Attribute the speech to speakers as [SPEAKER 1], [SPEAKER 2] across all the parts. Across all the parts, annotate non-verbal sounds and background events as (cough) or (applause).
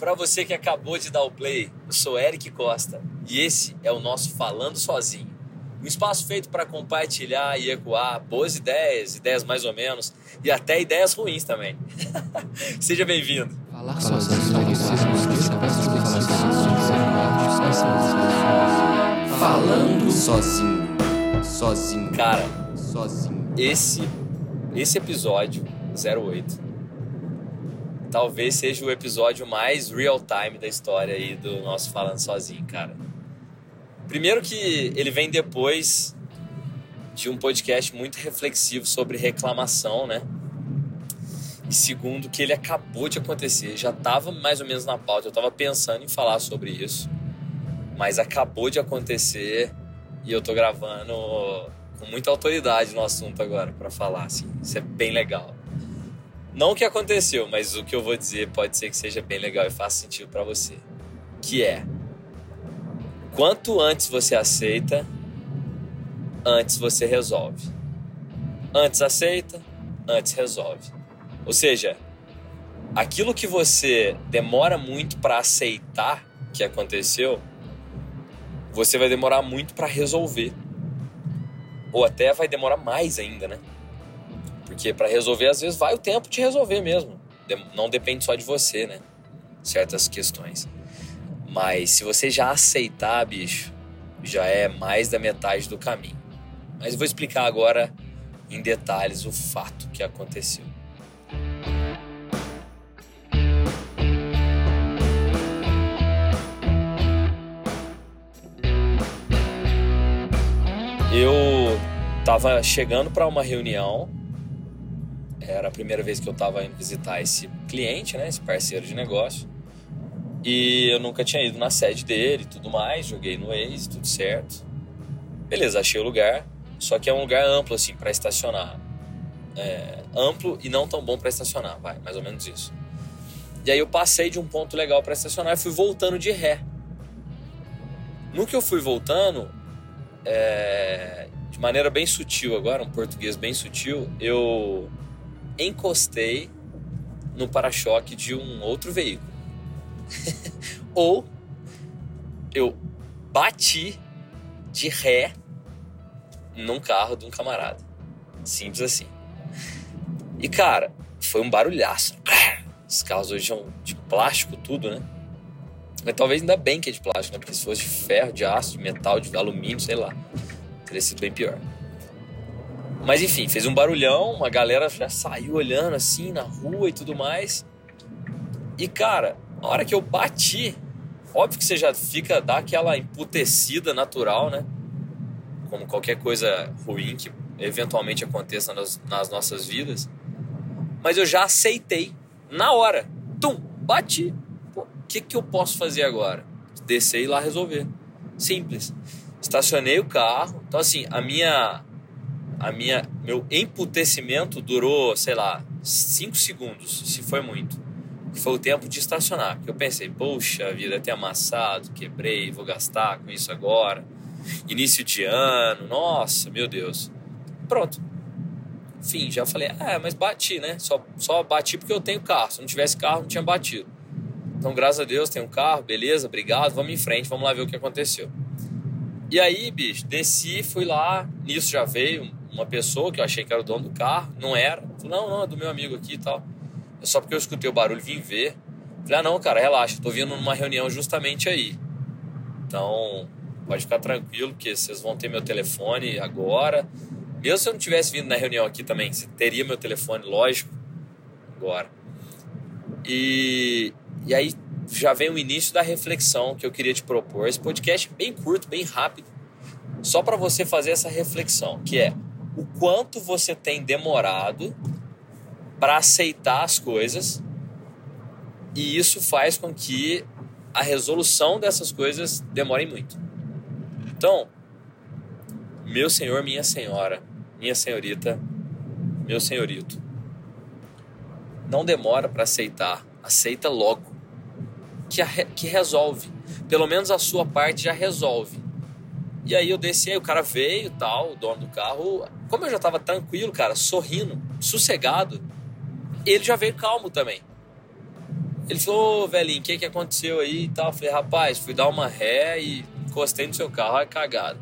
[SPEAKER 1] Para você que acabou de dar o play, eu sou Eric Costa e esse é o nosso Falando Sozinho. Um espaço feito para compartilhar e ecoar boas ideias, ideias mais ou menos e até ideias ruins também. (laughs) Seja bem-vindo.
[SPEAKER 2] Falando sozinho, sozinho,
[SPEAKER 1] Cara,
[SPEAKER 2] sozinho.
[SPEAKER 1] esse esse episódio 08 talvez seja o episódio mais real time da história aí do nosso Falando Sozinho, cara. Primeiro que ele vem depois de um podcast muito reflexivo sobre reclamação, né? E segundo que ele acabou de acontecer, já estava mais ou menos na pauta, eu estava pensando em falar sobre isso, mas acabou de acontecer e eu tô gravando com muita autoridade no assunto agora para falar assim. Isso é bem legal. Não o que aconteceu, mas o que eu vou dizer pode ser que seja bem legal e faça sentido para você. Que é: quanto antes você aceita, antes você resolve. Antes aceita, antes resolve. Ou seja, aquilo que você demora muito para aceitar que aconteceu, você vai demorar muito para resolver. Ou até vai demorar mais ainda, né? Porque para resolver, às vezes, vai o tempo de resolver mesmo. Não depende só de você, né? Certas questões. Mas se você já aceitar, bicho, já é mais da metade do caminho. Mas vou explicar agora em detalhes o fato que aconteceu. Eu tava chegando para uma reunião era a primeira vez que eu estava indo visitar esse cliente, né, esse parceiro de negócio. E eu nunca tinha ido na sede dele e tudo mais, joguei no Waze, tudo certo. Beleza, achei o lugar, só que é um lugar amplo assim para estacionar. É, amplo e não tão bom para estacionar, vai, mais ou menos isso. E aí eu passei de um ponto legal para estacionar e fui voltando de ré. No que eu fui voltando, é, de maneira bem sutil agora, um português bem sutil, eu encostei no para-choque de um outro veículo. (laughs) Ou eu bati de ré num carro de um camarada. Simples assim. E cara, foi um barulhaço. Os carros hoje são de plástico, tudo, né? Mas talvez ainda bem que é de plástico, né? Porque se fosse de ferro, de aço, de metal, de alumínio, sei lá, teria sido bem pior. Mas enfim, fez um barulhão, uma galera já saiu olhando assim na rua e tudo mais. E cara, na hora que eu bati, óbvio que você já fica, dá aquela emputecida natural, né? Como qualquer coisa ruim que eventualmente aconteça nas, nas nossas vidas. Mas eu já aceitei na hora. Tum, bati. O que, que eu posso fazer agora? Descer e ir lá resolver. Simples. Estacionei o carro. Então, assim, a minha a minha meu emputecimento durou, sei lá, 5 segundos, se foi muito. Foi o tempo de estacionar. Eu pensei, poxa vida, até amassado, quebrei, vou gastar com isso agora. Início de ano, nossa, meu Deus. Pronto. Enfim, já falei, ah, mas bati, né? Só, só bati porque eu tenho carro. Se não tivesse carro, não tinha batido. Então, graças a Deus, tenho carro, beleza, obrigado, vamos em frente, vamos lá ver o que aconteceu. E aí, bicho, desci, fui lá, nisso já veio uma pessoa que eu achei que era o dono do carro, não era. Falei, não, não, é do meu amigo aqui e tal. É só porque eu escutei o barulho, vim ver. Falei, ah, não, cara, relaxa, tô vindo numa reunião justamente aí. Então, pode ficar tranquilo, que vocês vão ter meu telefone agora. Mesmo se eu não tivesse vindo na reunião aqui também, você teria meu telefone, lógico, agora. E, e aí já vem o início da reflexão que eu queria te propor. Esse podcast bem curto, bem rápido, só para você fazer essa reflexão, que é o quanto você tem demorado para aceitar as coisas e isso faz com que a resolução dessas coisas demore muito. Então, meu senhor, minha senhora, minha senhorita, meu senhorito, não demora para aceitar, aceita logo, que, a, que resolve. Pelo menos a sua parte já resolve. E aí eu desci, aí o cara veio, tal, o dono do carro. Como eu já tava tranquilo, cara, sorrindo, sossegado, ele já veio calmo também. Ele falou, ô velhinho, o que que aconteceu aí e tal? Eu falei, rapaz, fui dar uma ré e encostei no seu carro, é cagado.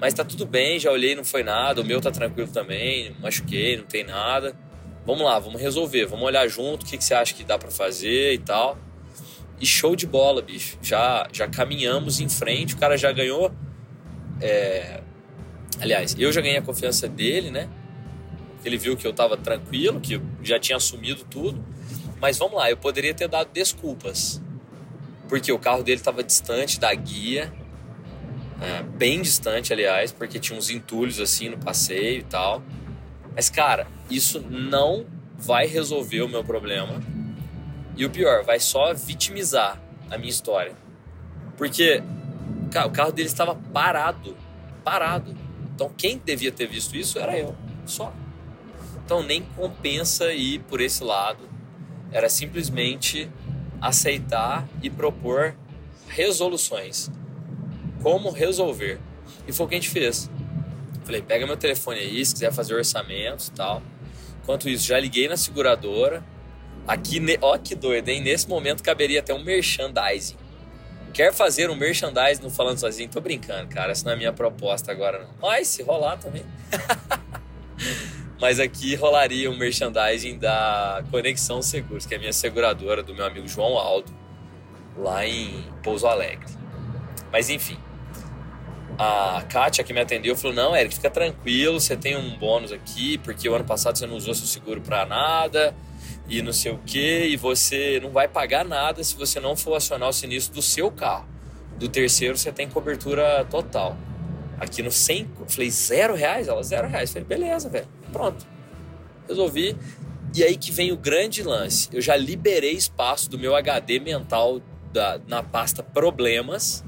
[SPEAKER 1] Mas tá tudo bem, já olhei, não foi nada, o meu tá tranquilo também, não machuquei, não tem nada. Vamos lá, vamos resolver, vamos olhar junto, o que, que você acha que dá para fazer e tal. E show de bola, bicho. Já, já caminhamos em frente, o cara já ganhou. É... Aliás, eu já ganhei a confiança dele, né? Ele viu que eu tava tranquilo, que eu já tinha assumido tudo. Mas vamos lá, eu poderia ter dado desculpas. Porque o carro dele estava distante da guia, é, bem distante, aliás, porque tinha uns entulhos assim no passeio e tal. Mas, cara, isso não vai resolver o meu problema. E o pior, vai só vitimizar a minha história. Porque cara, o carro dele estava parado. Parado. Então quem devia ter visto isso era eu. Só. Então nem compensa ir por esse lado. Era simplesmente aceitar e propor resoluções. Como resolver. E foi o que a gente fez. Falei, pega meu telefone aí, se quiser fazer orçamentos e tal. Enquanto isso, já liguei na seguradora. Aqui, ó que doido, hein? Nesse momento caberia até um merchandising. Quer fazer um merchandising no Falando Sozinho? Tô brincando, cara. Essa não é a minha proposta agora, não. Mas se rolar também. (laughs) Mas aqui rolaria um merchandising da Conexão Seguros, que é a minha seguradora do meu amigo João Aldo, lá em Pouso Alegre. Mas enfim, a Kátia que me atendeu falou: Não, Eric, fica tranquilo, você tem um bônus aqui, porque o ano passado você não usou seu seguro para nada e não sei o que, e você não vai pagar nada se você não for acionar o sinistro do seu carro. Do terceiro você tem cobertura total. Aqui no 100, falei, zero reais? Ela, zero reais. Falei, beleza, velho. Pronto. Resolvi. E aí que vem o grande lance. Eu já liberei espaço do meu HD mental da, na pasta problemas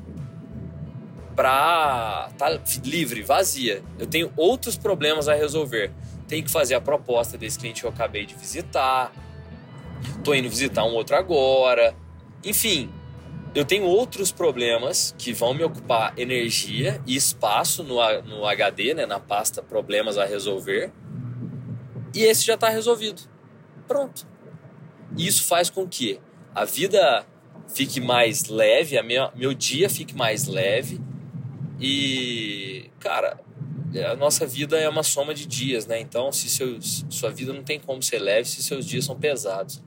[SPEAKER 1] para tá livre, vazia. Eu tenho outros problemas a resolver. Tenho que fazer a proposta desse cliente que eu acabei de visitar. Tô indo visitar um outro agora. Enfim, eu tenho outros problemas que vão me ocupar energia e espaço no, no HD, né, na pasta problemas a resolver e esse já está resolvido. Pronto. Isso faz com que a vida fique mais leve, a minha, meu dia fique mais leve e, cara, a nossa vida é uma soma de dias, né? Então, se seus, sua vida não tem como ser leve se seus dias são pesados.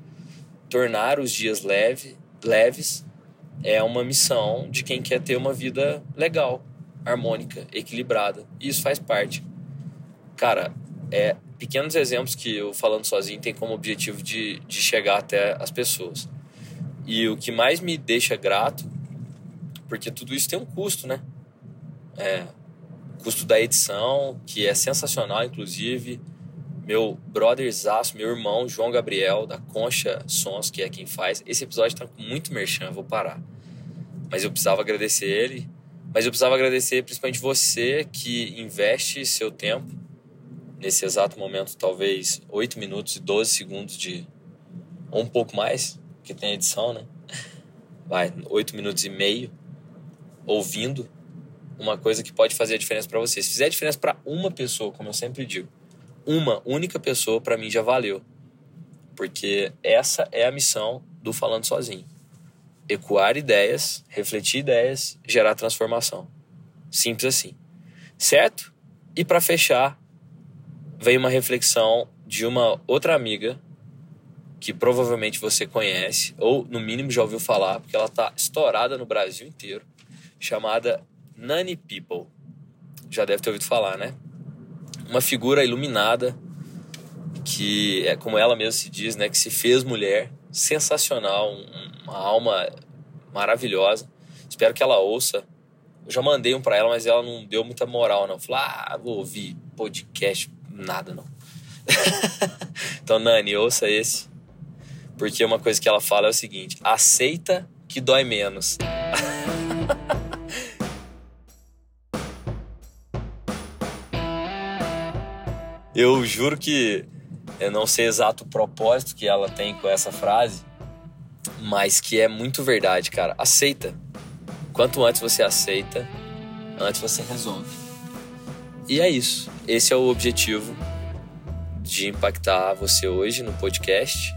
[SPEAKER 1] Tornar os dias leve, leves é uma missão de quem quer ter uma vida legal, harmônica, equilibrada. E isso faz parte. Cara, é pequenos exemplos que eu falando sozinho tem como objetivo de, de chegar até as pessoas. E o que mais me deixa grato, porque tudo isso tem um custo, né? É, custo da edição, que é sensacional, inclusive. Meu brotherzaço, meu irmão João Gabriel, da Concha Sons, que é quem faz. Esse episódio tá com muito merchan, eu vou parar. Mas eu precisava agradecer ele. Mas eu precisava agradecer principalmente você que investe seu tempo nesse exato momento, talvez 8 minutos e 12 segundos de. ou um pouco mais, que tem edição, né? Vai, 8 minutos e meio, ouvindo uma coisa que pode fazer a diferença para você. Se fizer a diferença para uma pessoa, como eu sempre digo, uma única pessoa, para mim já valeu. Porque essa é a missão do Falando Sozinho. Ecoar ideias, refletir ideias, gerar transformação. Simples assim. Certo? E para fechar, veio uma reflexão de uma outra amiga que provavelmente você conhece, ou no mínimo já ouviu falar, porque ela está estourada no Brasil inteiro, chamada Nani People. Já deve ter ouvido falar, né? Uma figura iluminada que é como ela mesma se diz, né, que se fez mulher, sensacional, uma alma maravilhosa. Espero que ela ouça. Eu já mandei um para ela, mas ela não deu muita moral, não. Falou: "Ah, vou ouvir podcast nada, não. (laughs) então, Nani, ouça esse. Porque uma coisa que ela fala é o seguinte: aceita que dói menos. Eu juro que eu não sei exato o propósito que ela tem com essa frase, mas que é muito verdade, cara. Aceita. Quanto antes você aceita, antes você resolve. E é isso. Esse é o objetivo de impactar você hoje no podcast,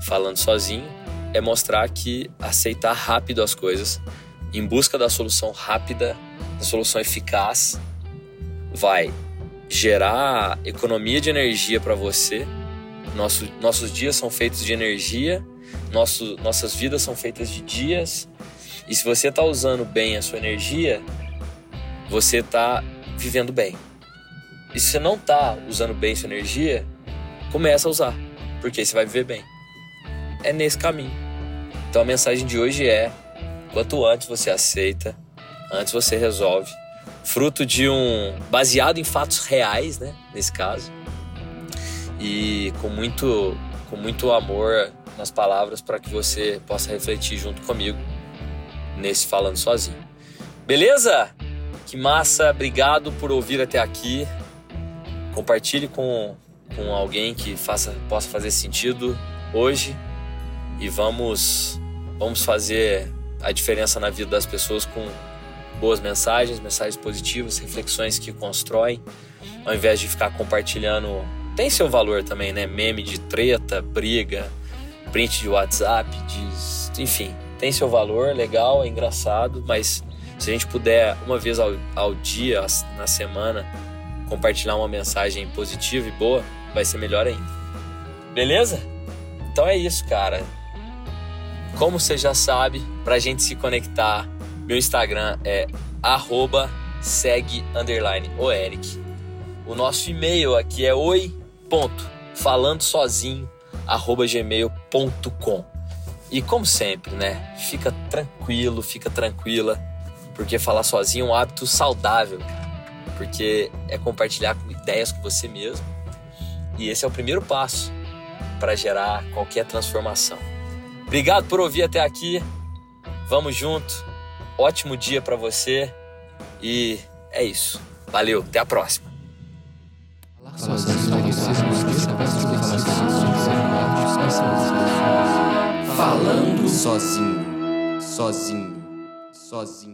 [SPEAKER 1] falando sozinho. é mostrar que aceitar rápido as coisas, em busca da solução rápida, da solução eficaz, vai gerar economia de energia para você. Nosso, nossos dias são feitos de energia, nosso, nossas vidas são feitas de dias. E se você está usando bem a sua energia, você está vivendo bem. E se você não está usando bem sua energia, começa a usar, porque você vai viver bem. É nesse caminho. Então a mensagem de hoje é: quanto antes você aceita, antes você resolve. Fruto de um. baseado em fatos reais, né? Nesse caso. E com muito, com muito amor nas palavras para que você possa refletir junto comigo nesse Falando Sozinho. Beleza? Que massa, obrigado por ouvir até aqui. Compartilhe com, com alguém que faça, possa fazer sentido hoje e vamos, vamos fazer a diferença na vida das pessoas com boas mensagens, mensagens positivas, reflexões que constroem, ao invés de ficar compartilhando. Tem seu valor também, né? Meme de treta, briga, print de WhatsApp, de, enfim, tem seu valor, legal, é engraçado, mas se a gente puder uma vez ao, ao dia, na semana, compartilhar uma mensagem positiva e boa, vai ser melhor ainda. Beleza? Então é isso, cara. Como você já sabe, pra gente se conectar, meu Instagram é arroba segue underline o Eric. O nosso e-mail aqui é oi ponto falando sozinho arroba gmail.com e como sempre, né? Fica tranquilo, fica tranquila, porque falar sozinho é um hábito saudável. Porque é compartilhar ideias com você mesmo. E esse é o primeiro passo para gerar qualquer transformação. Obrigado por ouvir até aqui. Vamos junto. Ótimo dia para você. E é isso. Valeu, até a próxima.
[SPEAKER 2] Falando sozinho, sozinho, sozinho.